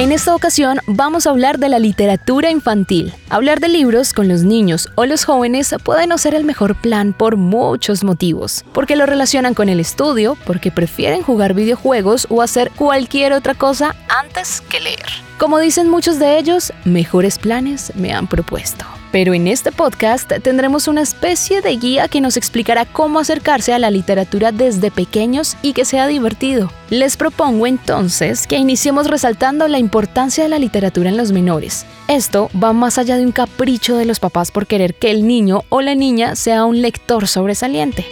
En esta ocasión vamos a hablar de la literatura infantil. Hablar de libros con los niños o los jóvenes puede no ser el mejor plan por muchos motivos. Porque lo relacionan con el estudio, porque prefieren jugar videojuegos o hacer cualquier otra cosa antes que leer. Como dicen muchos de ellos, mejores planes me han propuesto. Pero en este podcast tendremos una especie de guía que nos explicará cómo acercarse a la literatura desde pequeños y que sea divertido. Les propongo entonces que iniciemos resaltando la importancia de la literatura en los menores. Esto va más allá de un capricho de los papás por querer que el niño o la niña sea un lector sobresaliente.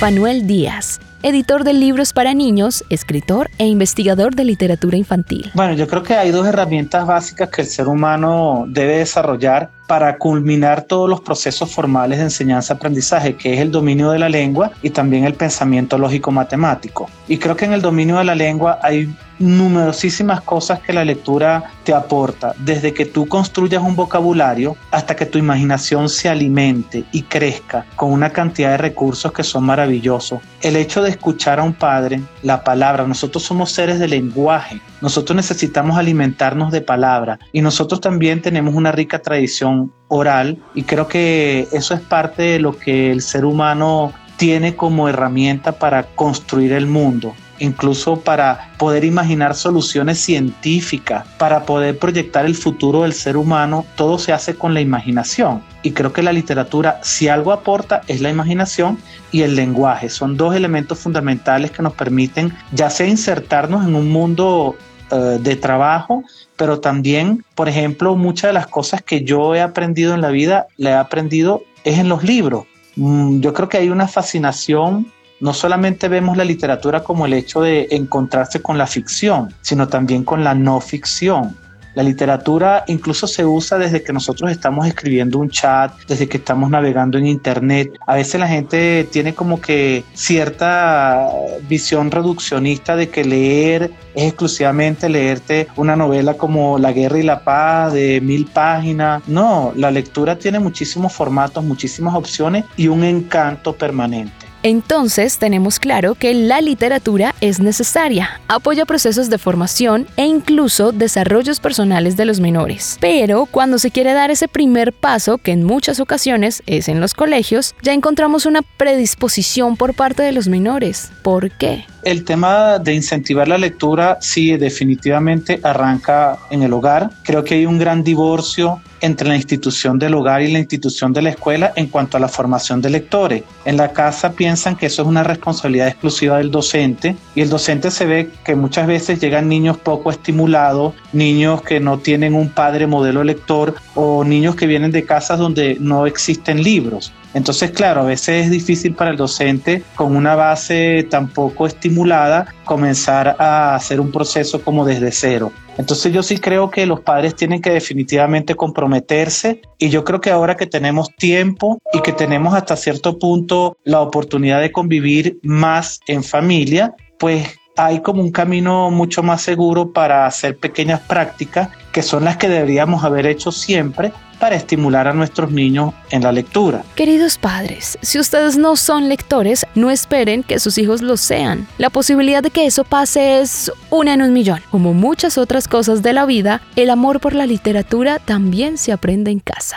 Manuel Díaz editor de libros para niños, escritor e investigador de literatura infantil. Bueno, yo creo que hay dos herramientas básicas que el ser humano debe desarrollar para culminar todos los procesos formales de enseñanza-aprendizaje, que es el dominio de la lengua y también el pensamiento lógico-matemático. Y creo que en el dominio de la lengua hay numerosísimas cosas que la lectura te aporta, desde que tú construyas un vocabulario hasta que tu imaginación se alimente y crezca con una cantidad de recursos que son maravillosos. El hecho de escuchar a un padre, la palabra, nosotros somos seres de lenguaje, nosotros necesitamos alimentarnos de palabra y nosotros también tenemos una rica tradición oral y creo que eso es parte de lo que el ser humano tiene como herramienta para construir el mundo incluso para poder imaginar soluciones científicas, para poder proyectar el futuro del ser humano, todo se hace con la imaginación. Y creo que la literatura, si algo aporta, es la imaginación y el lenguaje. Son dos elementos fundamentales que nos permiten ya sea insertarnos en un mundo eh, de trabajo, pero también, por ejemplo, muchas de las cosas que yo he aprendido en la vida, la he aprendido es en los libros. Mm, yo creo que hay una fascinación no solamente vemos la literatura como el hecho de encontrarse con la ficción, sino también con la no ficción. La literatura incluso se usa desde que nosotros estamos escribiendo un chat, desde que estamos navegando en internet. A veces la gente tiene como que cierta visión reduccionista de que leer es exclusivamente leerte una novela como La Guerra y la Paz de mil páginas. No, la lectura tiene muchísimos formatos, muchísimas opciones y un encanto permanente. Entonces tenemos claro que la literatura es necesaria, apoya procesos de formación e incluso desarrollos personales de los menores. Pero cuando se quiere dar ese primer paso, que en muchas ocasiones es en los colegios, ya encontramos una predisposición por parte de los menores. ¿Por qué? El tema de incentivar la lectura sí definitivamente arranca en el hogar. Creo que hay un gran divorcio entre la institución del hogar y la institución de la escuela en cuanto a la formación de lectores. En la casa piensan que eso es una responsabilidad exclusiva del docente y el docente se ve que muchas veces llegan niños poco estimulados, niños que no tienen un padre modelo lector o niños que vienen de casas donde no existen libros. Entonces, claro, a veces es difícil para el docente con una base tan poco estimulada comenzar a hacer un proceso como desde cero. Entonces yo sí creo que los padres tienen que definitivamente comprometerse y yo creo que ahora que tenemos tiempo y que tenemos hasta cierto punto la oportunidad de convivir más en familia, pues hay como un camino mucho más seguro para hacer pequeñas prácticas que son las que deberíamos haber hecho siempre para estimular a nuestros niños en la lectura. Queridos padres, si ustedes no son lectores, no esperen que sus hijos lo sean. La posibilidad de que eso pase es una en un millón. Como muchas otras cosas de la vida, el amor por la literatura también se aprende en casa.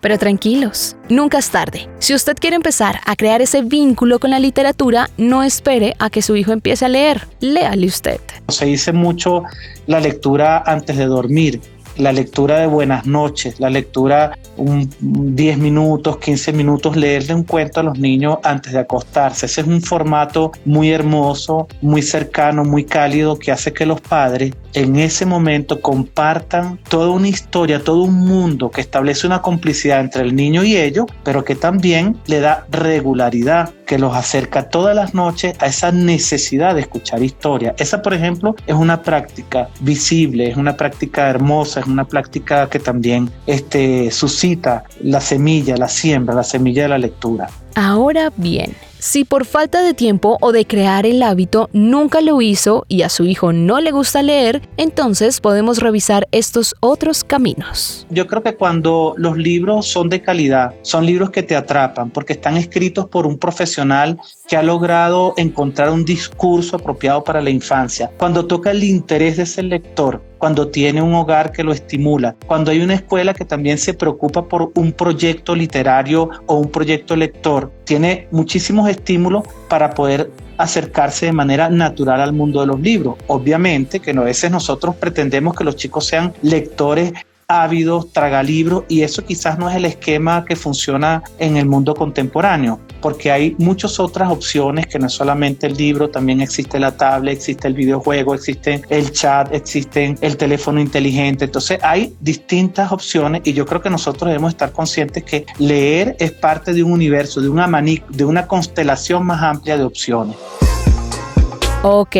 Pero tranquilos, nunca es tarde. Si usted quiere empezar a crear ese vínculo con la literatura, no espere a que su hijo empiece a leer. Léale usted. Se dice mucho la lectura antes de dormir la lectura de buenas noches, la lectura un 10 minutos, 15 minutos, leerle un cuento a los niños antes de acostarse. Ese es un formato muy hermoso, muy cercano, muy cálido que hace que los padres en ese momento compartan toda una historia, todo un mundo que establece una complicidad entre el niño y ellos, pero que también le da regularidad que los acerca todas las noches a esa necesidad de escuchar historia. Esa, por ejemplo, es una práctica visible, es una práctica hermosa, es una práctica que también este, suscita la semilla, la siembra, la semilla de la lectura. Ahora bien, si por falta de tiempo o de crear el hábito nunca lo hizo y a su hijo no le gusta leer, entonces podemos revisar estos otros caminos. Yo creo que cuando los libros son de calidad, son libros que te atrapan porque están escritos por un profesional que ha logrado encontrar un discurso apropiado para la infancia, cuando toca el interés de ese lector, cuando tiene un hogar que lo estimula, cuando hay una escuela que también se preocupa por un proyecto literario o un proyecto lector, tiene muchísimos estímulos para poder acercarse de manera natural al mundo de los libros. Obviamente que a veces nosotros pretendemos que los chicos sean lectores ávidos, tragalibros, y eso quizás no es el esquema que funciona en el mundo contemporáneo, porque hay muchas otras opciones que no es solamente el libro, también existe la tablet, existe el videojuego, existe el chat, existe el teléfono inteligente, entonces hay distintas opciones y yo creo que nosotros debemos estar conscientes que leer es parte de un universo, de un abanico, de una constelación más amplia de opciones. Ok,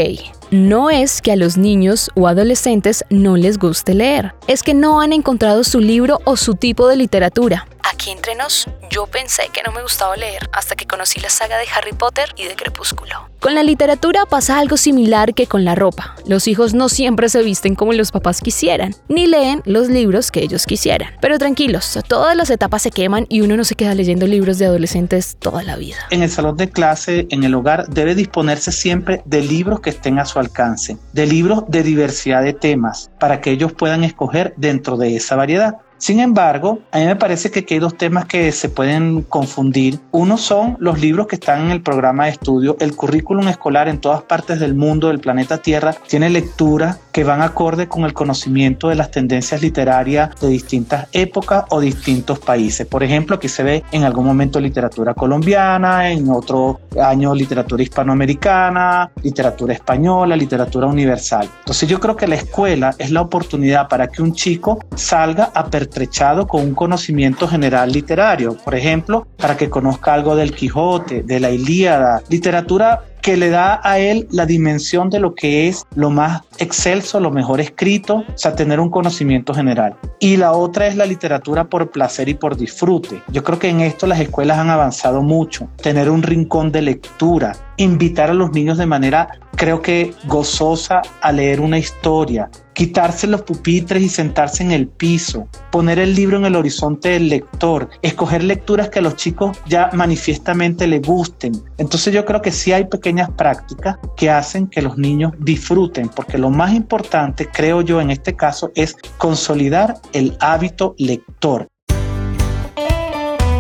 no es que a los niños o adolescentes no les guste leer, es que no han encontrado su libro o su tipo de literatura. Aquí entre nos, yo pensé que no me gustaba leer hasta que conocí la saga de Harry Potter y de Crepúsculo. Con la literatura pasa algo similar que con la ropa. Los hijos no siempre se visten como los papás quisieran, ni leen los libros que ellos quisieran. Pero tranquilos, todas las etapas se queman y uno no se queda leyendo libros de adolescentes toda la vida. En el salón de clase, en el hogar, debe disponerse siempre de libros que estén a su alcance, de libros de diversidad de temas, para que ellos puedan escoger dentro de esa variedad. Sin embargo, a mí me parece que hay dos temas que se pueden confundir. Uno son los libros que están en el programa de estudio. El currículum escolar en todas partes del mundo, del planeta Tierra, tiene lecturas que van acorde con el conocimiento de las tendencias literarias de distintas épocas o distintos países. Por ejemplo, aquí se ve en algún momento literatura colombiana, en otro año literatura hispanoamericana, literatura española, literatura universal. Entonces yo creo que la escuela es la oportunidad para que un chico salga a pertrechado con un conocimiento general literario. Por ejemplo, para que conozca algo del Quijote, de la Ilíada, literatura que le da a él la dimensión de lo que es lo más excelso, lo mejor escrito, o sea, tener un conocimiento general. Y la otra es la literatura por placer y por disfrute. Yo creo que en esto las escuelas han avanzado mucho. Tener un rincón de lectura, invitar a los niños de manera, creo que gozosa, a leer una historia, quitarse los pupitres y sentarse en el piso, poner el libro en el horizonte del lector, escoger lecturas que a los chicos ya manifiestamente les gusten. Entonces yo creo que sí hay prácticas que hacen que los niños disfruten, porque lo más importante, creo yo, en este caso es consolidar el hábito lector.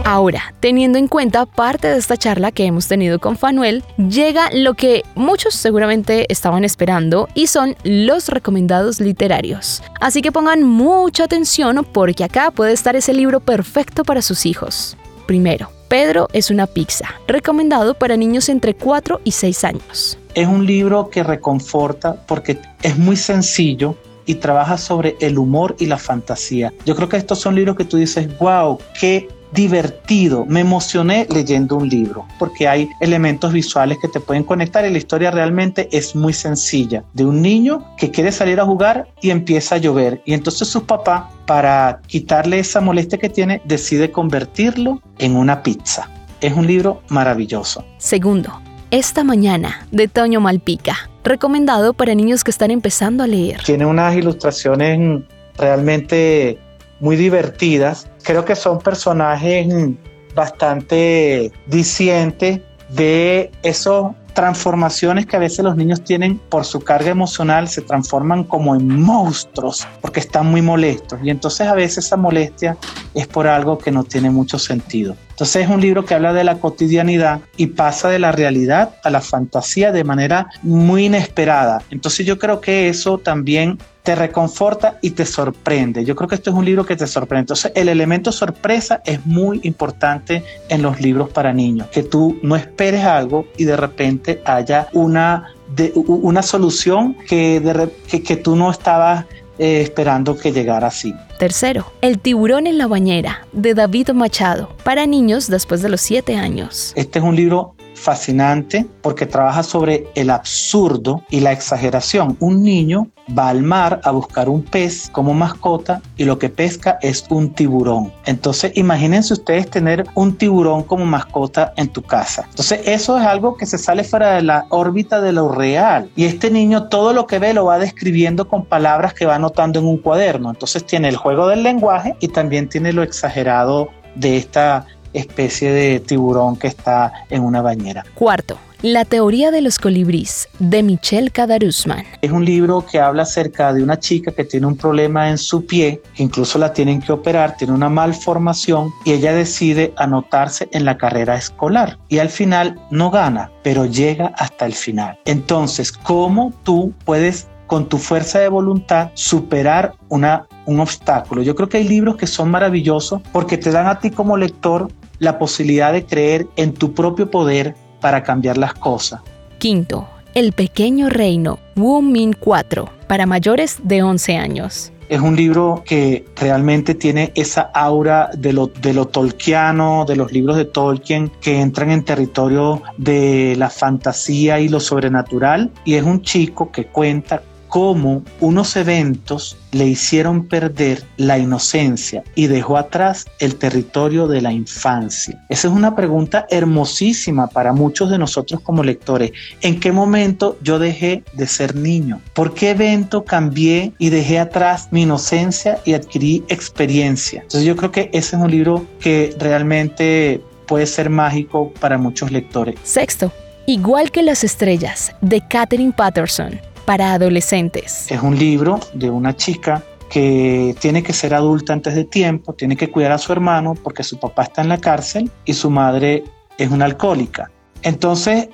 Ahora, teniendo en cuenta parte de esta charla que hemos tenido con Fanuel, llega lo que muchos seguramente estaban esperando y son los recomendados literarios. Así que pongan mucha atención porque acá puede estar ese libro perfecto para sus hijos. Primero, Pedro es una pizza, recomendado para niños entre 4 y 6 años. Es un libro que reconforta porque es muy sencillo, y trabaja sobre el humor y la fantasía. Yo creo que estos son libros que tú dices, wow, qué divertido, me emocioné leyendo un libro, porque hay elementos visuales que te pueden conectar y la historia realmente es muy sencilla, de un niño que quiere salir a jugar y empieza a llover y entonces su papá, para quitarle esa molestia que tiene, decide convertirlo en una pizza. Es un libro maravilloso. Segundo, esta mañana de Toño Malpica, recomendado para niños que están empezando a leer. Tiene unas ilustraciones realmente muy divertidas. Creo que son personajes bastante discientes de esas transformaciones que a veces los niños tienen por su carga emocional, se transforman como en monstruos porque están muy molestos y entonces a veces esa molestia es por algo que no tiene mucho sentido. Entonces es un libro que habla de la cotidianidad y pasa de la realidad a la fantasía de manera muy inesperada. Entonces yo creo que eso también te reconforta y te sorprende. Yo creo que esto es un libro que te sorprende. Entonces, el elemento sorpresa es muy importante en los libros para niños, que tú no esperes algo y de repente haya una, una solución que, de, que, tú no estabas eh, esperando que llegara así. Tercero, El tiburón en la bañera, de David Machado, para niños después de los 7 años. Este es un libro fascinante porque trabaja sobre el absurdo y la exageración. Un niño va al mar a buscar un pez como mascota y lo que pesca es un tiburón. Entonces imagínense ustedes tener un tiburón como mascota en tu casa. Entonces eso es algo que se sale fuera de la órbita de lo real. Y este niño todo lo que ve lo va describiendo con palabras que va anotando en un cuaderno. Entonces tiene el juego del lenguaje y también tiene lo exagerado de esta especie de tiburón que está en una bañera. Cuarto, la teoría de los colibrís de Michelle Kadarusman. Es un libro que habla acerca de una chica que tiene un problema en su pie, que incluso la tienen que operar, tiene una malformación y ella decide anotarse en la carrera escolar y al final no gana, pero llega hasta el final. Entonces, ¿cómo tú puedes con tu fuerza de voluntad superar una, un obstáculo. Yo creo que hay libros que son maravillosos porque te dan a ti como lector la posibilidad de creer en tu propio poder para cambiar las cosas. Quinto, El pequeño reino, Wu Min 4, para mayores de 11 años. Es un libro que realmente tiene esa aura de lo, de lo tolkiano, de los libros de Tolkien, que entran en territorio de la fantasía y lo sobrenatural. Y es un chico que cuenta cómo unos eventos le hicieron perder la inocencia y dejó atrás el territorio de la infancia. Esa es una pregunta hermosísima para muchos de nosotros como lectores. ¿En qué momento yo dejé de ser niño? ¿Por qué evento cambié y dejé atrás mi inocencia y adquirí experiencia? Entonces yo creo que ese es un libro que realmente puede ser mágico para muchos lectores. Sexto, Igual que las estrellas, de Catherine Patterson para adolescentes. Es un libro de una chica que tiene que ser adulta antes de tiempo, tiene que cuidar a su hermano porque su papá está en la cárcel y su madre es una alcohólica. Entonces,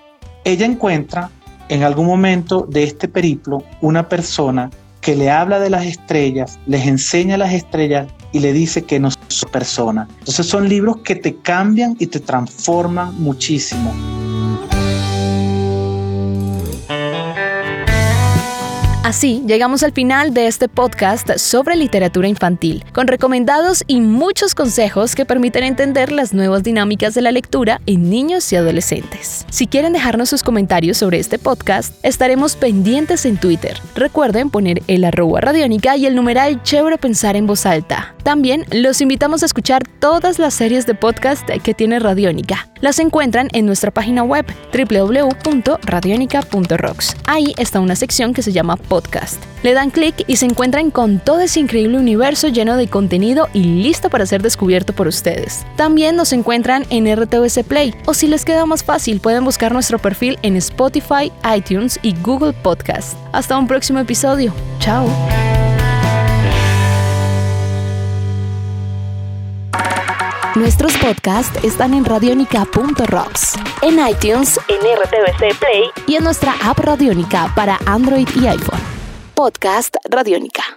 ella encuentra en algún momento de este periplo una persona que le habla de las estrellas, les enseña las estrellas y le dice que no es persona. Entonces son libros que te cambian y te transforman muchísimo. Así llegamos al final de este podcast sobre literatura infantil, con recomendados y muchos consejos que permiten entender las nuevas dinámicas de la lectura en niños y adolescentes. Si quieren dejarnos sus comentarios sobre este podcast, estaremos pendientes en Twitter. Recuerden poner el arroba radiónica y el numeral chévere pensar en voz alta. También los invitamos a escuchar todas las series de podcast que tiene Radiónica. Las encuentran en nuestra página web www.radionica.rocks. Ahí está una sección que se llama podcast. Le dan clic y se encuentran con todo ese increíble universo lleno de contenido y listo para ser descubierto por ustedes. También nos encuentran en RTVC Play o si les queda más fácil pueden buscar nuestro perfil en Spotify, iTunes y Google Podcast. Hasta un próximo episodio. Chao. Nuestros podcasts están en radionica.rocks, en iTunes, en RTVC Play y en nuestra app Radionica para Android y iPhone. Podcast Radionica.